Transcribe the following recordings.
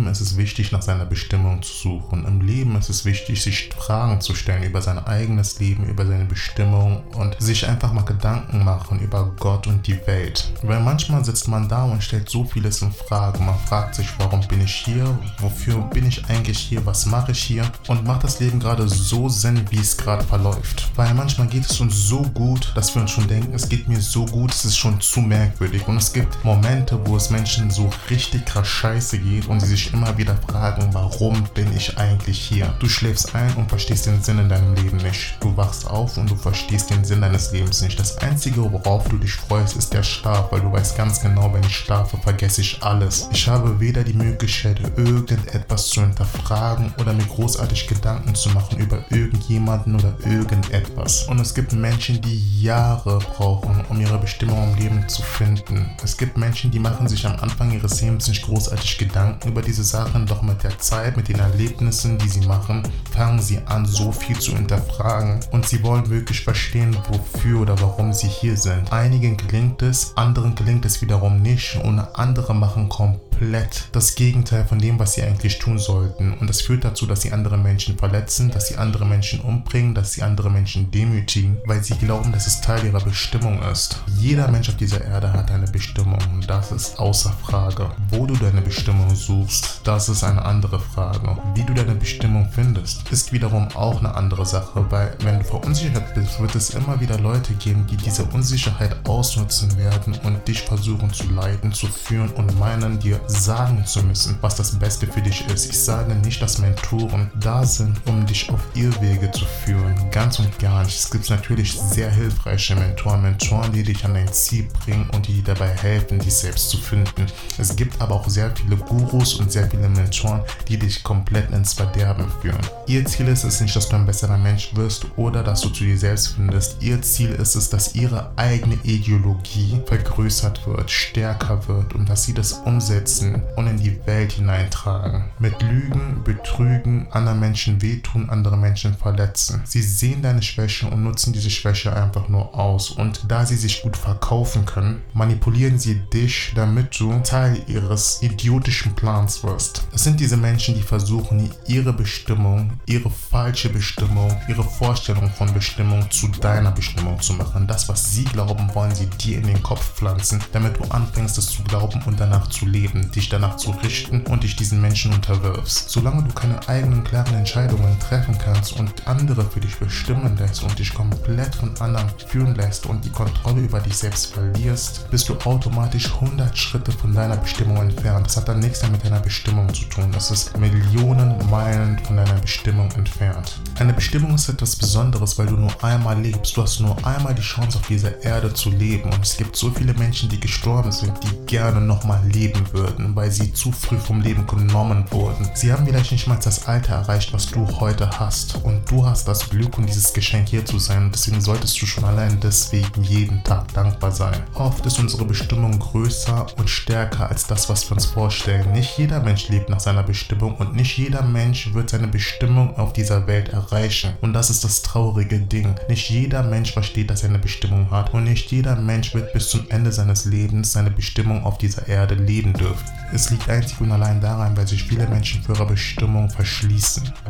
Leben ist es wichtig, nach seiner Bestimmung zu suchen. Im Leben ist es wichtig, sich Fragen zu stellen über sein eigenes Leben, über seine Bestimmung und sich einfach mal Gedanken machen über Gott und die Welt. Weil manchmal sitzt man da und stellt so vieles in Frage. Man fragt sich, warum bin ich hier? Wofür bin ich eigentlich hier? Was mache ich hier? Und macht das Leben gerade so Sinn, wie es gerade verläuft? Weil manchmal geht es uns so gut, dass wir uns schon denken, es geht mir so gut, es ist schon zu merkwürdig. Und es gibt Momente, wo es Menschen so richtig krass scheiße geht und sie sich immer wieder fragen, warum bin ich eigentlich hier? Du schläfst ein und verstehst den Sinn in deinem Leben nicht. Du wachst auf und du verstehst den Sinn deines Lebens nicht. Das Einzige, worauf du dich freust, ist der Schlaf, weil du weißt ganz genau, wenn ich schlafe, vergesse ich alles. Ich habe weder die Möglichkeit, irgendetwas zu hinterfragen oder mir großartig Gedanken zu machen über irgendjemanden oder irgendetwas. Und es gibt Menschen, die Jahre brauchen, um ihre Bestimmung im Leben zu finden. Es gibt Menschen, die machen sich am Anfang ihres Lebens nicht großartig Gedanken über diese Sachen, doch mit der Zeit, mit den Erlebnissen, die sie machen, fangen sie an, so viel zu hinterfragen und sie wollen wirklich verstehen, wofür oder warum sie hier sind. Einigen gelingt es, anderen gelingt es wiederum nicht und andere machen komplett komplett das Gegenteil von dem, was sie eigentlich tun sollten. Und das führt dazu, dass sie andere Menschen verletzen, dass sie andere Menschen umbringen, dass sie andere Menschen demütigen, weil sie glauben, dass es Teil ihrer Bestimmung ist. Jeder Mensch auf dieser Erde hat eine Bestimmung das ist außer Frage. Wo du deine Bestimmung suchst, das ist eine andere Frage. Wie du deine Bestimmung findest, ist wiederum auch eine andere Sache, weil wenn du verunsichert bist, wird es immer wieder Leute geben, die diese Unsicherheit ausnutzen werden und dich versuchen zu leiten, zu führen und meinen, dir sagen zu müssen, was das Beste für dich ist. Ich sage nicht, dass Mentoren da sind, um dich auf Irrwege zu führen. Ganz und gar nicht. Es gibt natürlich sehr hilfreiche Mentoren, Mentoren, die dich an dein Ziel bringen und die dabei helfen, dich selbst zu finden. Es gibt aber auch sehr viele Gurus und sehr viele Mentoren, die dich komplett ins Verderben führen. Ihr Ziel ist es nicht, dass du ein besserer Mensch wirst oder dass du zu dir selbst findest. Ihr Ziel ist es, dass ihre eigene Ideologie vergrößert wird, stärker wird und dass sie das umsetzen nutzen und in die Welt hineintragen. Mit Lügen, Betrügen, anderen Menschen wehtun, andere Menschen verletzen. Sie sehen deine Schwäche und nutzen diese Schwäche einfach nur aus. Und da sie sich gut verkaufen können, manipulieren sie dich, damit du Teil ihres idiotischen Plans wirst. Es sind diese Menschen, die versuchen, ihre Bestimmung, ihre falsche Bestimmung, ihre Vorstellung von Bestimmung zu deiner Bestimmung zu machen. Das, was sie glauben, wollen sie dir in den Kopf pflanzen, damit du anfängst, es zu glauben und danach zu leben dich danach zu richten und dich diesen Menschen unterwirfst. Solange du keine eigenen klaren Entscheidungen treffen kannst und andere für dich bestimmen lässt und dich komplett von anderen führen lässt und die Kontrolle über dich selbst verlierst, bist du automatisch 100 Schritte von deiner Bestimmung entfernt. Das hat dann nichts mehr mit deiner Bestimmung zu tun. Das ist Millionen Meilen von deiner Bestimmung entfernt. Eine Bestimmung ist etwas Besonderes, weil du nur einmal lebst. Du hast nur einmal die Chance auf dieser Erde zu leben und es gibt so viele Menschen, die gestorben sind, die gerne nochmal leben würden weil sie zu früh vom Leben genommen wurden. Sie haben vielleicht nicht mal das Alter erreicht, was du heute hast. Und du hast das Glück und dieses Geschenk hier zu sein. Und deswegen solltest du schon allein deswegen jeden Tag dankbar sein. Oft ist unsere Bestimmung größer und stärker als das, was wir uns vorstellen. Nicht jeder Mensch lebt nach seiner Bestimmung und nicht jeder Mensch wird seine Bestimmung auf dieser Welt erreichen. Und das ist das traurige Ding. Nicht jeder Mensch versteht, dass er eine Bestimmung hat. Und nicht jeder Mensch wird bis zum Ende seines Lebens seine Bestimmung auf dieser Erde leben dürfen. Es liegt einzig und allein daran, weil sich viele Menschen für ihre Bestimmung verschließen.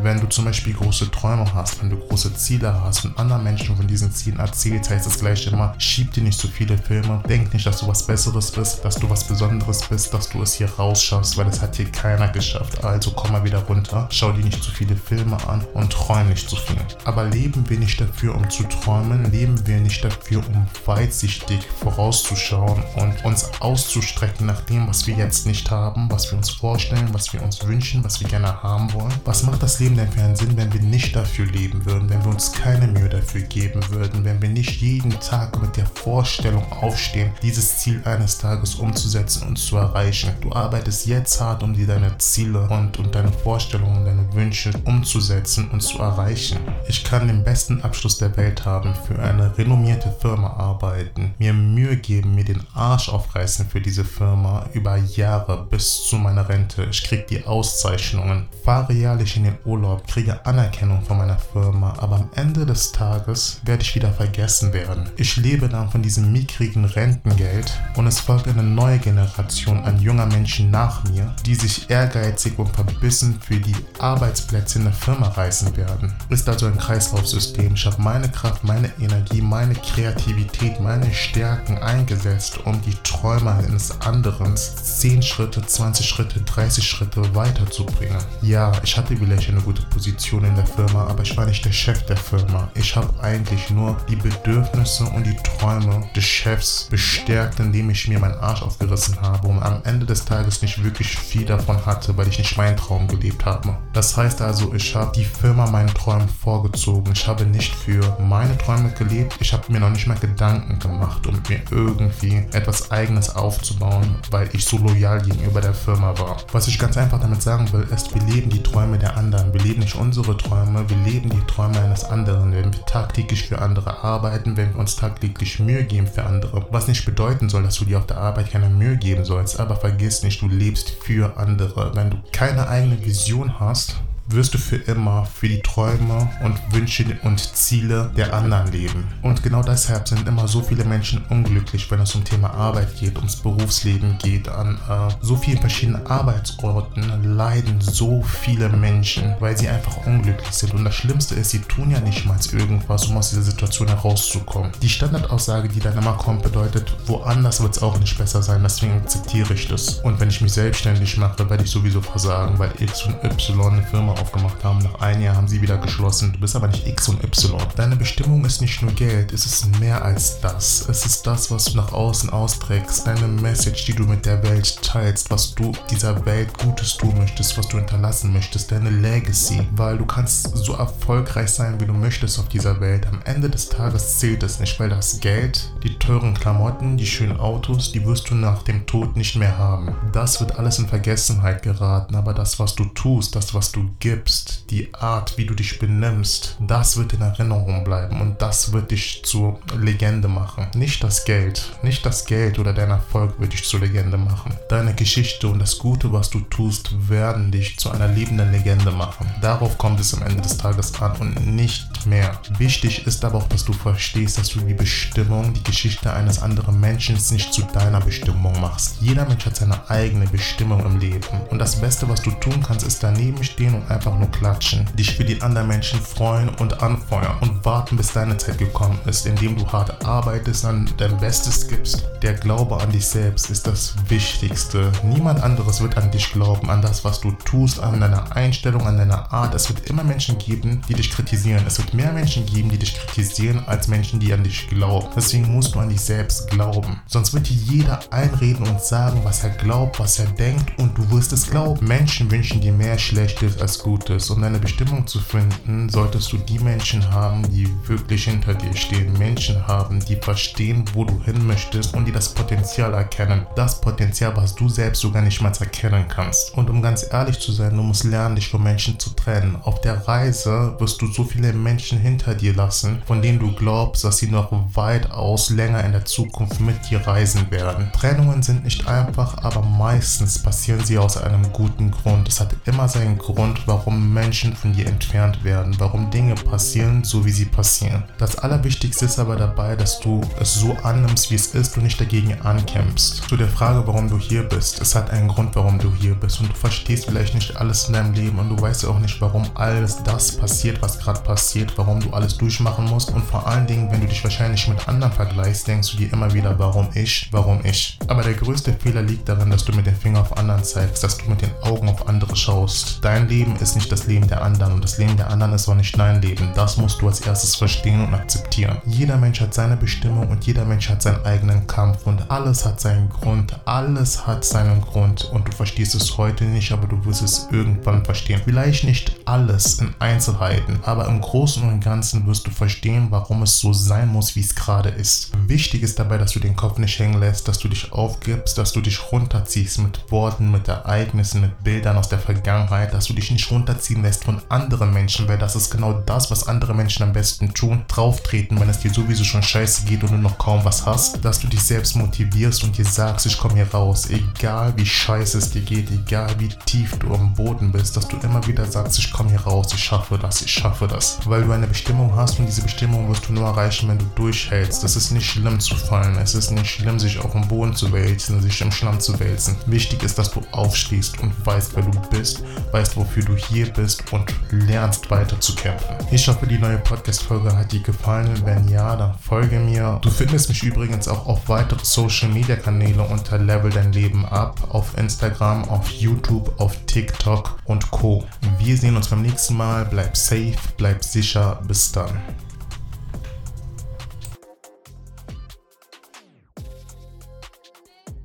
Wenn du zum Beispiel große Träume hast, wenn du große Ziele hast und anderen Menschen von diesen Zielen erzählst, heißt das gleich immer, schieb dir nicht zu viele Filme, denk nicht, dass du was Besseres bist, dass du was Besonderes bist, dass du es hier rausschaffst, weil es hat hier keiner geschafft. Also komm mal wieder runter, schau dir nicht zu viele Filme an und träum nicht zu viel. Aber leben wir nicht dafür, um zu träumen, leben wir nicht dafür, um weitsichtig vorauszuschauen und uns auszustrecken nach dem, was wir jetzt nicht haben, was wir uns vorstellen, was wir uns wünschen, was wir gerne haben wollen. Was macht das Leben denn für einen Sinn, wenn wir nicht dafür leben würden, wenn wir uns keine Mühe dafür geben würden, wenn wir nicht jeden Tag mit der Vorstellung aufstehen, dieses Ziel eines Tages umzusetzen und zu erreichen. Du arbeitest jetzt hart, um dir deine Ziele und, und deine Vorstellungen, deine Wünsche umzusetzen und zu erreichen. Ich kann den besten Abschluss der Welt haben, für eine renommierte Firma arbeiten, mir Mühe geben, mir den Arsch aufreißen für diese Firma, über Jahre bis zu meiner Rente. Ich kriege die Auszeichnungen, fahre jährlich in den Urlaub, kriege Anerkennung von meiner Firma, aber am Ende des Tages werde ich wieder vergessen werden. Ich lebe dann von diesem mickrigen Rentengeld und es folgt eine neue Generation an junger Menschen nach mir, die sich ehrgeizig und verbissen für die Arbeitsplätze in der Firma reißen werden. Ist also ein Kreislaufsystem. Ich habe meine Kraft, meine Energie, meine Kreativität, meine Stärken eingesetzt, um die Träume eines anderen 10 Schritte, 20 Schritte, 30 Schritte weiterzubringen. Ja, ich hatte vielleicht eine gute Position in der Firma, aber ich war nicht der Chef der Firma. Ich habe eigentlich nur die Bedürfnisse und die Träume des Chefs bestärkt, indem ich mir meinen Arsch aufgerissen habe und am Ende des Tages nicht wirklich viel davon hatte, weil ich nicht meinen Traum gelebt habe. Das heißt also, ich habe die Firma meinen Träumen vorgezogen. Ich habe nicht für meine Träume gelebt. Ich habe mir noch nicht mal Gedanken gemacht, um mir irgendwie etwas Eigenes aufzubauen, weil ich so loyal gegenüber der Firma war. Was ich ganz einfach damit sagen will, ist, wir leben die Träume der anderen. Wir leben nicht unsere Träume, wir leben die Träume eines anderen. Wenn wir tagtäglich für andere arbeiten, wenn wir uns tagtäglich Mühe geben für andere. Was nicht bedeuten soll, dass du dir auf der Arbeit keine Mühe geben sollst, aber vergiss nicht, du lebst für andere. Wenn du keine eigene Vision hast, wirst du für immer für die Träume und Wünsche und Ziele der anderen leben. Und genau deshalb sind immer so viele Menschen unglücklich, wenn es um Thema Arbeit geht, ums Berufsleben geht. An äh, so vielen verschiedenen Arbeitsorten leiden so viele Menschen, weil sie einfach unglücklich sind. Und das Schlimmste ist, sie tun ja nicht mal irgendwas, um aus dieser Situation herauszukommen. Die Standardaussage, die dann immer kommt, bedeutet, woanders wird es auch nicht besser sein, deswegen akzeptiere ich das. Und wenn ich mich selbstständig mache, werde ich sowieso versagen, weil X und Y eine Firma aufgemacht haben. Nach einem Jahr haben sie wieder geschlossen. Du bist aber nicht X und Y. Deine Bestimmung ist nicht nur Geld, es ist mehr als das. Es ist das, was du nach außen austrägst, deine Message, die du mit der Welt teilst, was du dieser Welt Gutes tun möchtest, was du hinterlassen möchtest, deine Legacy. Weil du kannst so erfolgreich sein, wie du möchtest auf dieser Welt. Am Ende des Tages zählt es nicht, weil das Geld, die teuren Klamotten, die schönen Autos, die wirst du nach dem Tod nicht mehr haben. Das wird alles in Vergessenheit geraten, aber das, was du tust, das, was du gibst, die Art, wie du dich benimmst, das wird in Erinnerung bleiben und das wird dich zur Legende machen. Nicht das Geld, nicht das Geld oder dein Erfolg wird dich zur Legende machen. Deine Geschichte und das Gute, was du tust, werden dich zu einer lebenden Legende machen. Darauf kommt es am Ende des Tages an und nicht mehr. Wichtig ist aber auch, dass du verstehst, dass du die Bestimmung, die Geschichte eines anderen Menschen nicht zu deiner Bestimmung machst. Jeder Mensch hat seine eigene Bestimmung im Leben und das Beste, was du tun kannst, ist daneben stehen und einfach nur klatschen, dich für die anderen Menschen freuen und anfeuern und warten, bis deine Zeit gekommen ist, indem du hart arbeitest, an dein Bestes gibst. Der Glaube an dich selbst ist das Wichtigste. Niemand anderes wird an dich glauben, an das, was du tust, an deiner Einstellung, an deiner Art. Es wird immer Menschen geben, die dich kritisieren. Es wird mehr Menschen geben, die dich kritisieren, als Menschen, die an dich glauben. Deswegen musst du an dich selbst glauben. Sonst wird dir jeder einreden und sagen, was er glaubt, was er denkt und du wirst es glauben. Menschen wünschen dir mehr Schlechtes als Gutes. Um deine Bestimmung zu finden, solltest du die Menschen haben, die wirklich hinter dir stehen. Menschen haben, die verstehen, wo du hin möchtest und die das Potenzial erkennen. Das Potenzial, was du selbst sogar nicht mal erkennen kannst. Und um ganz ehrlich zu sein, du musst lernen, dich von Menschen zu trennen. Auf der Reise wirst du so viele Menschen hinter dir lassen, von denen du glaubst, dass sie noch weitaus länger in der Zukunft mit dir reisen werden. Trennungen sind nicht einfach, aber meistens passieren sie aus einem guten Grund. Es hat immer seinen Grund, warum warum Menschen von dir entfernt werden, warum Dinge passieren, so wie sie passieren. Das Allerwichtigste ist aber dabei, dass du es so annimmst, wie es ist und nicht dagegen ankämpfst. Zu der Frage, warum du hier bist, es hat einen Grund, warum du hier bist und du verstehst vielleicht nicht alles in deinem Leben und du weißt auch nicht, warum alles das passiert, was gerade passiert, warum du alles durchmachen musst und vor allen Dingen, wenn du dich wahrscheinlich mit anderen vergleichst, denkst du dir immer wieder, warum ich, warum ich. Aber der größte Fehler liegt darin, dass du mit dem Finger auf anderen zeigst, dass du mit den Augen auf andere schaust. Dein Leben ist nicht das Leben der anderen und das Leben der anderen ist auch nicht dein Leben. Das musst du als erstes verstehen und akzeptieren. Jeder Mensch hat seine Bestimmung und jeder Mensch hat seinen eigenen Kampf und alles hat seinen Grund. Alles hat seinen Grund und du verstehst es heute nicht, aber du wirst es irgendwann verstehen. Vielleicht nicht alles in Einzelheiten, aber im Großen Großen und Ganzen wirst du verstehen, warum es so sein muss, wie es gerade ist. Wichtig ist dabei, dass du den Kopf nicht hängen lässt, dass du dich aufgibst, dass du dich runterziehst mit Worten, mit Ereignissen, mit Bildern aus der Vergangenheit, dass du dich nicht runterziehen lässt von anderen Menschen, weil das ist genau das, was andere Menschen am besten tun. Drauftreten, wenn es dir sowieso schon scheiße geht und du noch kaum was hast, dass du dich selbst motivierst und dir sagst, ich komme hier raus, egal wie scheiße es dir geht, egal wie tief du am Boden bist, dass du immer wieder sagst, ich komme hier raus, ich schaffe das, ich schaffe das. Weil du eine Bestimmung hast und diese Bestimmung wirst du nur erreichen, wenn du durchhältst. Es ist nicht schlimm zu fallen, es ist nicht schlimm, sich auf dem Boden zu wälzen, sich im Schlamm zu wälzen. Wichtig ist, dass du aufstehst und weißt, wer du bist, weißt, wofür du hier bist und lernst weiter zu kämpfen. Ich hoffe, die neue Podcast-Folge hat dir gefallen. Wenn ja, dann folge mir. Du findest mich übrigens auch auf weiteren Social-Media-Kanäle unter Level Dein Leben ab, auf Instagram, auf YouTube, auf TikTok und Co. Wir sehen uns beim nächsten Mal. Bleib safe, bleib sicher. Bis dann.